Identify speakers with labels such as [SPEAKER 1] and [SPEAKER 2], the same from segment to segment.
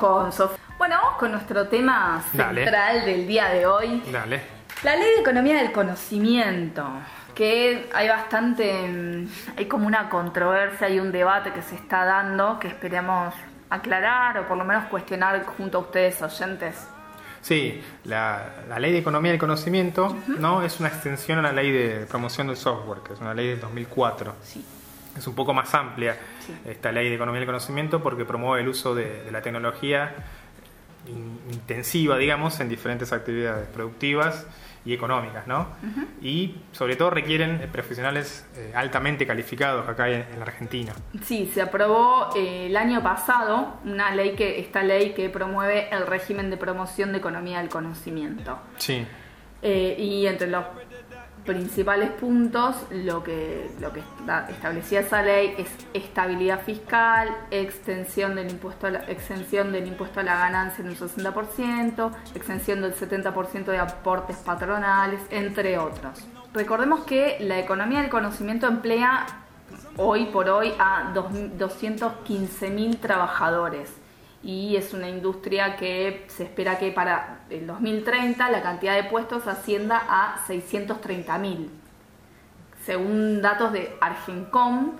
[SPEAKER 1] con Sofía. Bueno, vamos con nuestro tema
[SPEAKER 2] Dale.
[SPEAKER 1] central del día de hoy.
[SPEAKER 2] Dale.
[SPEAKER 1] La ley de economía del conocimiento, que hay bastante, mm, hay como una controversia y un debate que se está dando que esperamos aclarar o por lo menos cuestionar junto a ustedes oyentes.
[SPEAKER 2] Sí, la, la ley de economía del conocimiento no es una extensión a la ley de promoción del software, que es una ley del 2004.
[SPEAKER 1] Sí.
[SPEAKER 2] Es un poco más amplia
[SPEAKER 1] Sí.
[SPEAKER 2] esta ley de economía del conocimiento porque promueve el uso de, de la tecnología in- intensiva, digamos, en diferentes actividades productivas y económicas, ¿no? Y sobre todo requieren eh, profesionales eh, altamente calificados acá en, en la Argentina.
[SPEAKER 1] Sí, se aprobó eh, el año pasado una ley que, esta ley que promueve el régimen de promoción de economía del conocimiento.
[SPEAKER 2] Sí,
[SPEAKER 1] Eh, y entre los principales puntos, lo que, lo que esta- establecía esa ley es estabilidad fiscal, extensión del impuesto a la, exención del impuesto a la ganancia en un 60%, exención del 70% de aportes patronales, entre otros. Recordemos que la economía del conocimiento emplea hoy por hoy a dos- 215.000 trabajadores y es una industria que se espera que para el 2030 la cantidad de puestos ascienda a 630.000. Según datos de Argencom,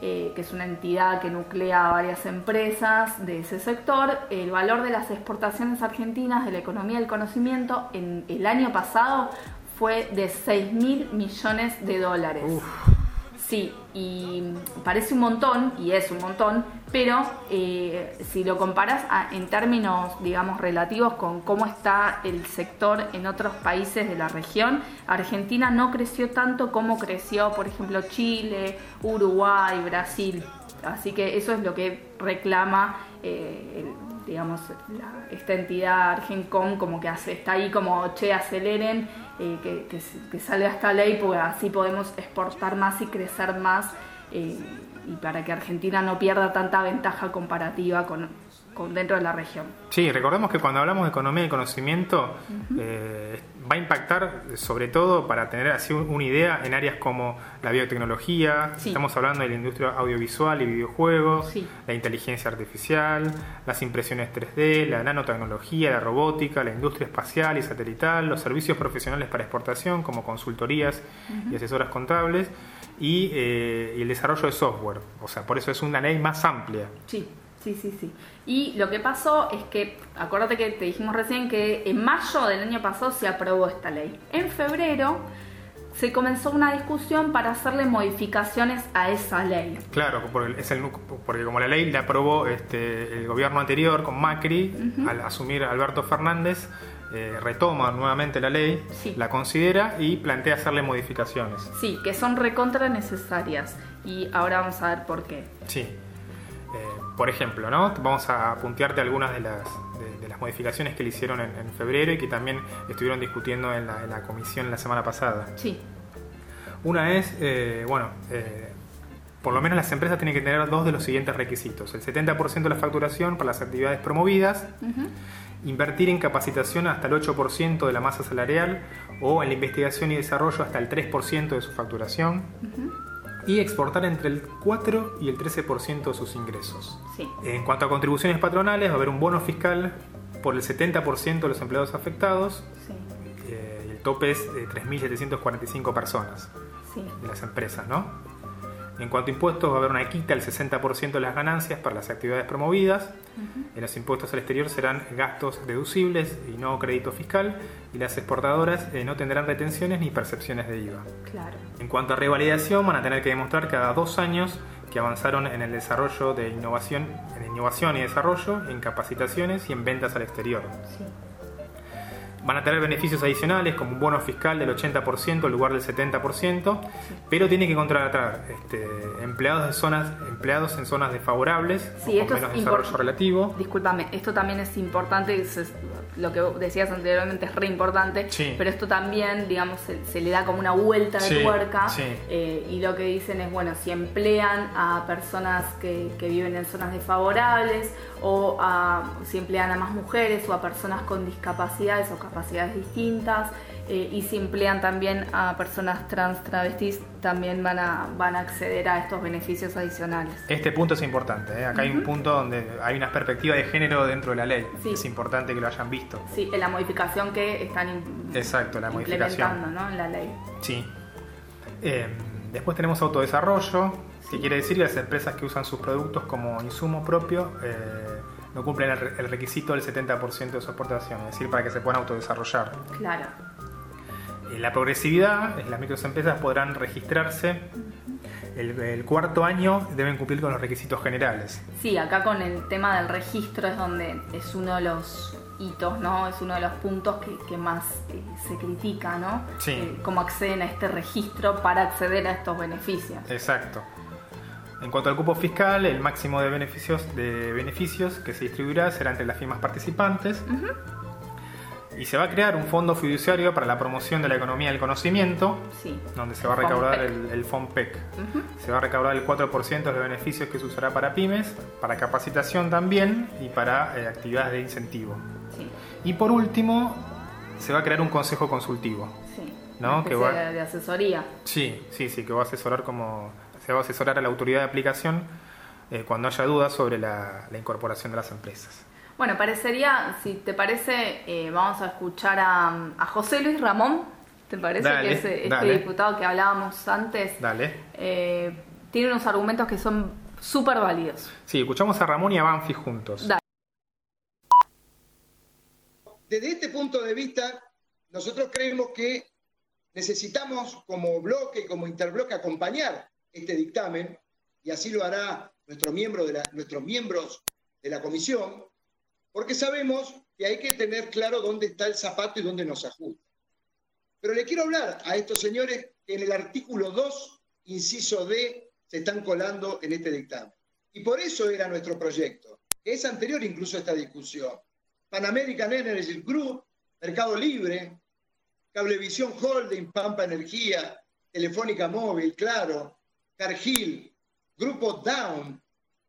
[SPEAKER 1] eh, que es una entidad que nuclea varias empresas de ese sector, el valor de las exportaciones argentinas de la economía del conocimiento en el año pasado fue de 6 mil millones de dólares. Sí, y parece un montón, y es un montón, pero eh, si lo comparas en términos, digamos, relativos con cómo está el sector en otros países de la región, Argentina no creció tanto como creció, por ejemplo, Chile, Uruguay, Brasil. Así que eso es lo que reclama, eh, digamos, la- esta entidad Argencom, como que hace, está ahí como, che, aceleren, eh, que, que, que salga esta ley, porque así podemos exportar más y crecer más, eh, y para que Argentina no pierda tanta ventaja comparativa con, con dentro de la región.
[SPEAKER 2] Sí, recordemos que cuando hablamos de economía y conocimiento eh, va a impactar sobre todo para tener así un- una idea en áreas como la biotecnología,
[SPEAKER 1] Sí.
[SPEAKER 2] estamos hablando de la industria audiovisual y videojuegos,
[SPEAKER 1] Sí.
[SPEAKER 2] la inteligencia artificial, las impresiones 3D, la nanotecnología, la robótica, la industria espacial y satelital, los servicios profesionales para exportación como consultorías y asesoras contables y, eh, y el desarrollo de software. O sea, por eso es una ley más amplia.
[SPEAKER 1] Sí, sí, sí, sí. Y lo que pasó es que, acuérdate que te dijimos recién que en mayo del año pasado se aprobó esta ley. En febrero se comenzó una discusión para hacerle modificaciones a esa ley.
[SPEAKER 2] Claro, porque, es el, nu- porque como la ley la aprobó este, el gobierno anterior con Macri, al asumir Alberto Fernández, eh, retoma nuevamente la ley,
[SPEAKER 1] Sí.
[SPEAKER 2] la considera y plantea hacerle modificaciones.
[SPEAKER 1] Sí, que son recontra necesarias. Y ahora vamos a ver por qué.
[SPEAKER 2] Sí. Por ejemplo, ¿no? Vamos a puntearte algunas de las, de, de las modificaciones que le hicieron en, en febrero y que también estuvieron discutiendo en la, en la comisión la semana pasada.
[SPEAKER 1] Sí,
[SPEAKER 2] Una es, eh, bueno, eh, por lo menos las empresas tienen que tener dos de los siguientes requisitos. El 70% de la facturación para las actividades promovidas, invertir en capacitación hasta el 8% de la masa salarial o en la investigación y desarrollo hasta el 3% de su facturación y exportar entre el 4 y el 13% de sus ingresos.
[SPEAKER 1] sí.
[SPEAKER 2] En cuanto a contribuciones patronales, va a haber un bono fiscal por el 70% de los empleados afectados
[SPEAKER 1] Sí,
[SPEAKER 2] eh, el tope es de 3.745 personas
[SPEAKER 1] sí.
[SPEAKER 2] de las empresas, ¿no? En cuanto a impuestos, va a haber una quita del 60% de las ganancias para las actividades promovidas. En los impuestos al exterior serán gastos deducibles y no crédito fiscal. Y las exportadoras eh, no tendrán retenciones ni percepciones de IVA.
[SPEAKER 1] Claro.
[SPEAKER 2] En cuanto a revalidación, van a tener que demostrar cada dos años que avanzaron en el desarrollo de innovación, en innovación y desarrollo, en capacitaciones y en ventas al exterior.
[SPEAKER 1] Sí.
[SPEAKER 2] Van a tener beneficios adicionales como un bono fiscal del 80% en lugar del 70%, pero tiene que contratar este, empleados, de zonas, empleados en zonas desfavorables
[SPEAKER 1] Sí,
[SPEAKER 2] o
[SPEAKER 1] esto
[SPEAKER 2] con
[SPEAKER 1] es
[SPEAKER 2] menos desarrollo relativo.
[SPEAKER 1] Discúlpame, esto también es importante, es- es- lo que decías anteriormente es re importante,
[SPEAKER 2] Sí.
[SPEAKER 1] pero esto también, digamos, se, se le da como una vuelta de tuerca
[SPEAKER 2] sí.
[SPEAKER 1] eh, y lo que dicen es, bueno, si emplean a personas que, que viven en zonas desfavorables o a, si emplean a más mujeres o a personas con discapacidades o ca- capacidades distintas eh, y si emplean también a personas trans travestis también van a, van a acceder a estos beneficios adicionales.
[SPEAKER 2] Este punto es importante, ¿eh? acá hay un punto donde hay una perspectiva de género dentro de la ley, es importante que lo hayan visto.
[SPEAKER 1] Sí, en la modificación que están
[SPEAKER 2] Exacto, la
[SPEAKER 1] implementando ¿no? en la ley.
[SPEAKER 2] Sí. Eh, después tenemos autodesarrollo, que quiere decir que las empresas que usan sus productos como insumo propio eh, no cumplen el, requisito del 70% de su exportación, es decir, para que se puedan autodesarrollar.
[SPEAKER 1] Claro.
[SPEAKER 2] En la progresividad, las microempresas podrán registrarse. El, cuarto año deben cumplir con los requisitos generales.
[SPEAKER 1] Sí, acá con el tema del registro es donde es uno de los hitos, ¿no? Es uno de los puntos que, más eh, se critica, ¿no?
[SPEAKER 2] Sí.
[SPEAKER 1] Eh, cómo acceden a este registro para acceder a estos beneficios.
[SPEAKER 2] Exacto. En cuanto al cupo fiscal, el máximo de beneficios, de beneficios que se distribuirá será entre las firmas participantes. Y se va a crear un fondo fiduciario para la promoción de la economía del conocimiento, donde se va a recaudar el, el FONPEC. Se va a recaudar el 4% de los beneficios que se usará para pymes, para capacitación también y para eh, actividades de incentivo. Y por último, se va a crear un consejo consultivo.
[SPEAKER 1] ¿no? Que va, de asesoría.
[SPEAKER 2] Sí, sí, sí, que va a asesorar como se va a asesorar a la autoridad de aplicación eh, cuando haya dudas sobre la, incorporación de las empresas.
[SPEAKER 1] Bueno, parecería, si te parece, eh, vamos a escuchar a, José Luis Ramón, ¿te parece? que es este diputado que hablábamos antes.
[SPEAKER 2] Dale.
[SPEAKER 1] Eh, tiene unos argumentos que son súper válidos.
[SPEAKER 2] Sí, escuchamos a Ramón y a Banfi juntos. Dale.
[SPEAKER 3] Desde este punto de vista, nosotros creemos que necesitamos como bloque, como interbloque, acompañar este dictamen, y así lo hará nuestro miembro nuestros miembros de la comisión, porque sabemos que hay que tener claro dónde está el zapato y dónde nos ajusta. Pero le quiero hablar a estos señores que en el artículo 2, inciso D, se están colando en este dictamen. Y por eso era nuestro proyecto, que es anterior incluso a esta discusión. Pan American Energy Group, Mercado Libre, Cablevisión Holding, Pampa Energía, Telefónica Móvil, Claro, Cargill, Grupo Down,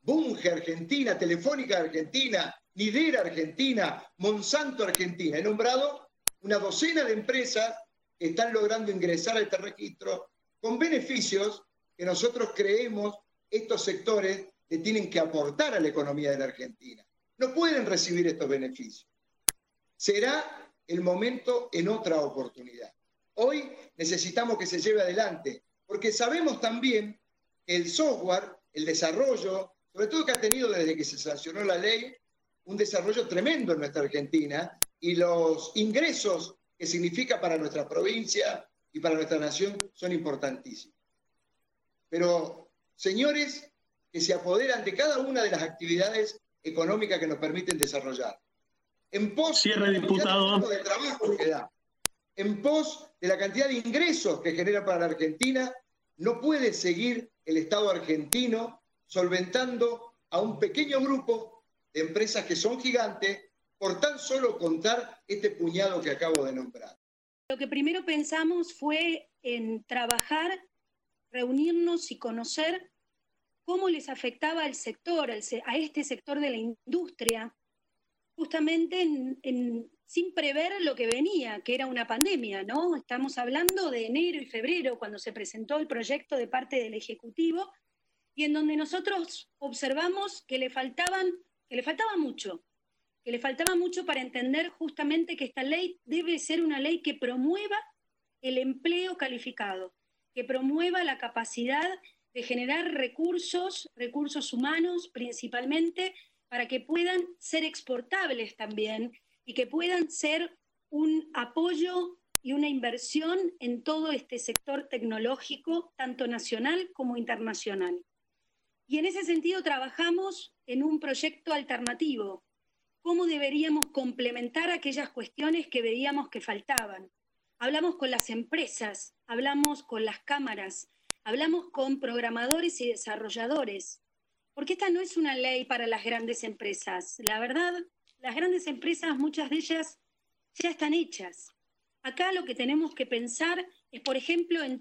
[SPEAKER 3] Bunge Argentina, Telefónica Argentina, Lidera Argentina, Monsanto Argentina. He nombrado una docena de empresas que están logrando ingresar a este registro con beneficios que nosotros creemos estos sectores le tienen que aportar a la economía de la Argentina. No pueden recibir estos beneficios. Será el momento en otra oportunidad. Hoy necesitamos que se lleve adelante porque sabemos también que el software, el desarrollo, sobre todo que ha tenido desde que se sancionó la ley, un desarrollo tremendo en nuestra Argentina y los ingresos que significa para nuestra provincia y para nuestra nación son importantísimos. Pero, señores, que se apoderan de cada una de las actividades económicas que nos permiten desarrollar. En pos
[SPEAKER 4] Cierre, diputado.
[SPEAKER 3] de trabajo que da, en pos de la cantidad de ingresos que genera para la Argentina no puede seguir el Estado argentino solventando a un pequeño grupo de empresas que son gigantes por tan solo contar este puñado que acabo de nombrar.
[SPEAKER 5] Lo que primero pensamos fue en trabajar, reunirnos y conocer cómo les afectaba al sector, a este sector de la industria, justamente en, sin prever lo que venía, que era una pandemia, ¿no? Estamos hablando de enero y febrero, cuando se presentó el proyecto de parte del Ejecutivo, y en donde nosotros observamos que le faltaban, que le faltaba mucho, que le faltaba mucho para entender justamente que esta ley debe ser una ley que promueva el empleo calificado, que promueva la capacidad de generar recursos, recursos humanos principalmente, para que puedan ser exportables también y que puedan ser un apoyo y una inversión en todo este sector tecnológico, tanto nacional como internacional. Y en ese sentido trabajamos en un proyecto alternativo, cómo deberíamos complementar aquellas cuestiones que veíamos que faltaban. Hablamos con las empresas, hablamos con las cámaras, hablamos con programadores y desarrolladores, porque esta no es una ley para las grandes empresas. La verdad, las grandes empresas, muchas de ellas ya están hechas. Acá lo que tenemos que pensar es, por ejemplo, en,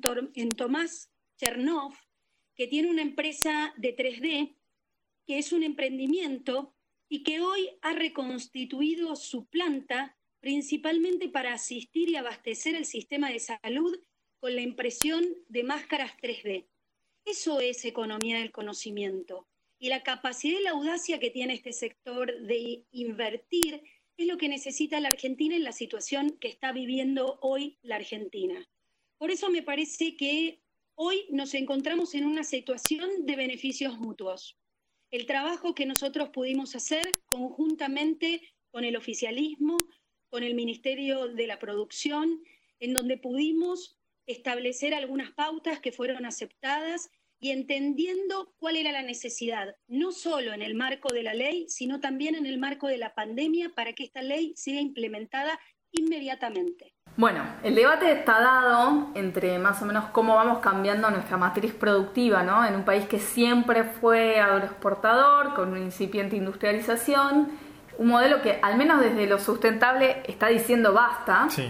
[SPEAKER 5] Tomás Chernov, que tiene una empresa de 3D, que es un emprendimiento y que hoy ha reconstituido su planta principalmente para asistir y abastecer el sistema de salud con la impresión de máscaras 3D. Eso es economía del conocimiento. Y la capacidad y la audacia que tiene este sector de invertir es lo que necesita la Argentina en la situación que está viviendo hoy la Argentina. Por eso me parece que hoy nos encontramos en una situación de beneficios mutuos. El trabajo que nosotros pudimos hacer conjuntamente con el oficialismo, con el Ministerio de la Producción, en donde pudimos establecer algunas pautas que fueron aceptadas y entendiendo cuál era la necesidad, no solo en el marco de la ley, sino también en el marco de la pandemia, para que esta ley sea implementada inmediatamente.
[SPEAKER 1] Bueno, el debate está dado entre más o menos cómo vamos cambiando nuestra matriz productiva, ¿no? En un país que siempre fue agroexportador, con una incipiente industrialización, un modelo que al menos desde lo sustentable está diciendo basta.
[SPEAKER 2] Sí.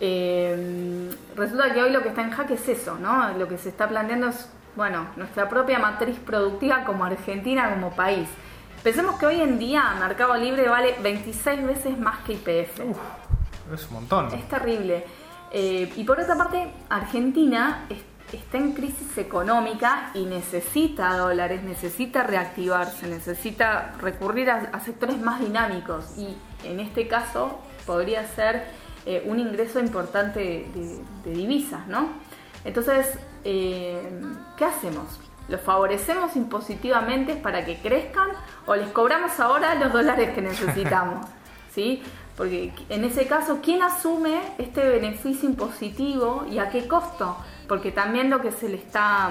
[SPEAKER 1] Eh, resulta que hoy lo que está en jaque es eso, ¿no? Lo que se está planteando es bueno, nuestra propia matriz productiva como Argentina, como país. Pensemos que hoy en día Mercado Libre vale 26 veces más que IPF.
[SPEAKER 2] es un montón.
[SPEAKER 1] Es terrible. Eh, y por otra parte, Argentina está en crisis económica y necesita dólares, necesita reactivarse, necesita recurrir a, sectores más dinámicos. Y en este caso podría ser eh, un ingreso importante de, de divisas, ¿no? Entonces, eh, ¿qué hacemos? ¿Los favorecemos impositivamente para que crezcan o les cobramos ahora los dólares que necesitamos? ¿Sí? Porque en ese caso, ¿quién asume este beneficio impositivo y a qué costo? Porque también lo que se le está,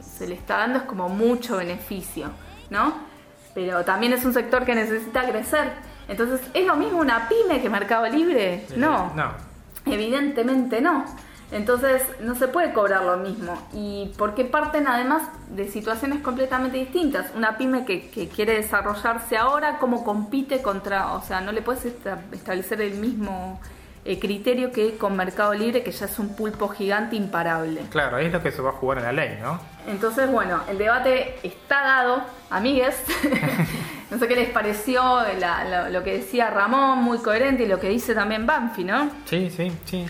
[SPEAKER 1] se le está dando es como mucho beneficio, ¿no? Pero también es un sector que necesita crecer. Entonces, ¿es lo mismo una pyme que Mercado Libre? No.
[SPEAKER 2] No.
[SPEAKER 1] Evidentemente no. Entonces no se puede cobrar lo mismo. Y porque parten además de situaciones completamente distintas. Una pyme que, quiere desarrollarse ahora, ¿cómo compite contra? O sea, no le puedes establecer el mismo eh, criterio que con Mercado Libre, que ya es un pulpo gigante imparable.
[SPEAKER 2] Claro, ahí es lo que se va a jugar en la ley, ¿no?
[SPEAKER 1] Entonces, bueno, el debate está dado, amigues. no sé qué les pareció lo que decía Ramón, muy coherente, y lo que dice también Banfi, ¿no?
[SPEAKER 2] Sí, sí, sí.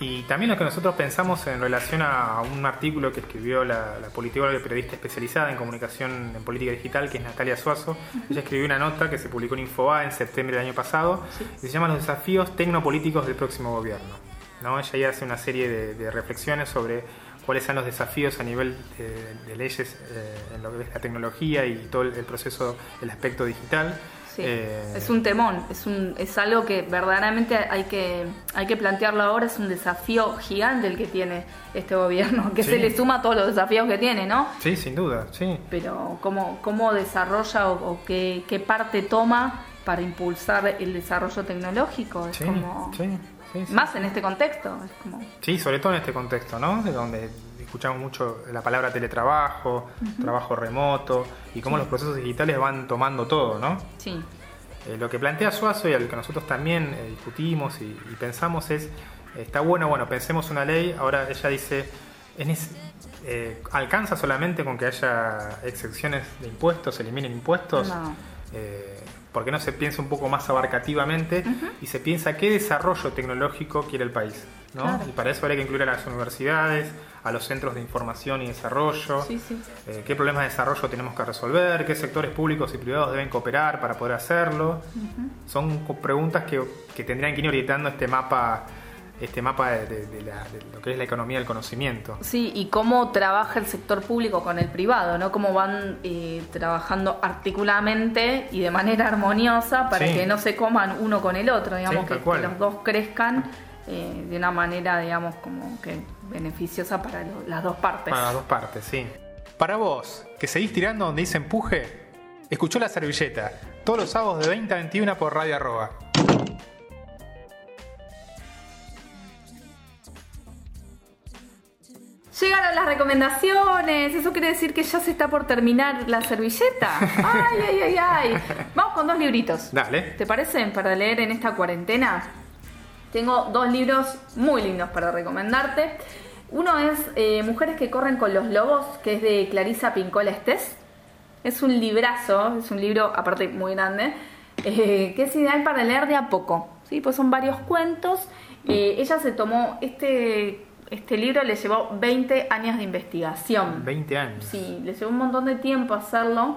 [SPEAKER 2] Y también lo que nosotros pensamos en relación a un artículo que escribió la, la politóloga y periodista especializada en comunicación en política digital, que es Natalia Suazo. Ella escribió una nota que se publicó en Infoba en septiembre del año pasado, y se llama Los desafíos tecnopolíticos del próximo gobierno. ¿no? Ella ya hace una serie de, reflexiones sobre cuáles son los desafíos a nivel de, leyes eh, en lo que es la tecnología y todo el proceso, el aspecto digital.
[SPEAKER 1] Eh, es un temón, es, un, es algo que verdaderamente hay que, hay que plantearlo ahora, es un desafío gigante el que tiene este gobierno, que se le suma a todos los desafíos que tiene, ¿no?
[SPEAKER 2] Sí, sin duda, sí.
[SPEAKER 1] Pero cómo, cómo desarrolla o, qué, qué, parte toma para impulsar el desarrollo tecnológico, es como... Más en este contexto. Es como...
[SPEAKER 2] Sí, sobre todo en este contexto, ¿no? De donde escuchamos mucho la palabra teletrabajo, trabajo remoto y cómo los procesos digitales van tomando todo, ¿no?
[SPEAKER 1] Sí.
[SPEAKER 2] Eh, lo que plantea Suazo y al que nosotros también eh, discutimos y, pensamos es, está bueno, bueno, pensemos una ley, ahora ella dice, eh, ¿alcanza solamente con que haya excepciones de impuestos, se eliminen impuestos?
[SPEAKER 1] No.
[SPEAKER 2] ¿Por qué no se piensa un poco más abarcativamente y se piensa qué desarrollo tecnológico quiere el país? ¿No? Y para eso habría que incluir a las universidades, a los centros de información y desarrollo, eh, qué problemas de desarrollo tenemos que resolver, qué sectores públicos y privados deben cooperar para poder hacerlo. Son preguntas que, que, tendrían que ir orientando este mapa este mapa de, lo que es la economía del conocimiento.
[SPEAKER 1] Sí, y cómo trabaja el sector público con el privado, ¿no? Cómo van eh, trabajando articuladamente y de manera armoniosa para que no se coman uno con el otro, digamos, que, los dos crezcan eh, de una manera, digamos, como que beneficiosa para las dos partes.
[SPEAKER 2] Para las dos partes, sí. Para vos, que seguís tirando donde dice empuje, escuchó la servilleta, todos los sábados de 20 a 21 por Radio Arroba.
[SPEAKER 1] Llegaron las recomendaciones. Eso quiere decir que ya se está por terminar la servilleta. Ay, ay, ay, ay. Vamos con dos libritos.
[SPEAKER 2] Dale.
[SPEAKER 1] ¿Te parecen para leer en esta cuarentena? Tengo dos libros muy lindos para recomendarte. Uno es eh, Mujeres que corren con los lobos, que es de Clarisa Pincola Estés. Es un librazo, es un libro aparte muy grande, eh, que es ideal para leer de a poco ¿sí? pues son varios cuentos. Eh, ella se tomó este este libro le llevó 20 años de investigación.
[SPEAKER 2] 20 años.
[SPEAKER 1] Sí, le llevó un montón de tiempo hacerlo.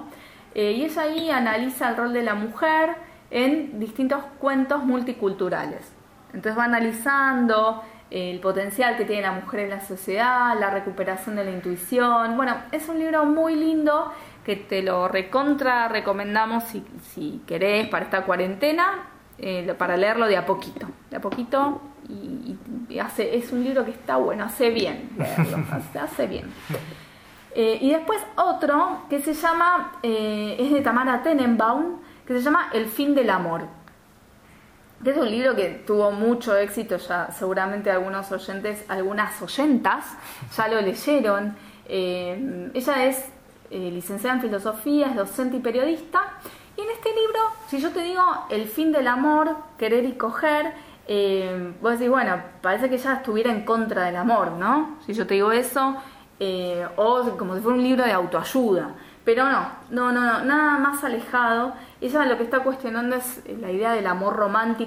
[SPEAKER 1] Y ella ahí analiza el rol de la mujer en distintos cuentos multiculturales. Entonces va analizando eh, el potencial que tiene la mujer en la sociedad, la recuperación de la intuición. Bueno, es un libro muy lindo que te lo recontra recomendamos si, si querés para esta cuarentena, eh, para leerlo de a poquito. De a poquito y, hace, es un libro que está bueno, hace bien leerlo, hace, bien. Eh, y después otro que se llama, eh, es de Tamara Tenenbaum, que se llama El fin del amor. Es un libro que tuvo mucho éxito, ya seguramente algunos oyentes, algunas oyentas ya lo leyeron. Eh, ella es licenciada en filosofía, es docente y periodista. Y en este libro, si yo te digo El fin del amor, querer y coger, eh, vos decís, bueno, parece que ella estuviera en contra del amor, ¿no? Si yo te digo eso, eh, o como si fuera un libro de autoayuda. Pero no, no, no, no, nada más alejado. Ella lo que está cuestionando es la idea del amor romántico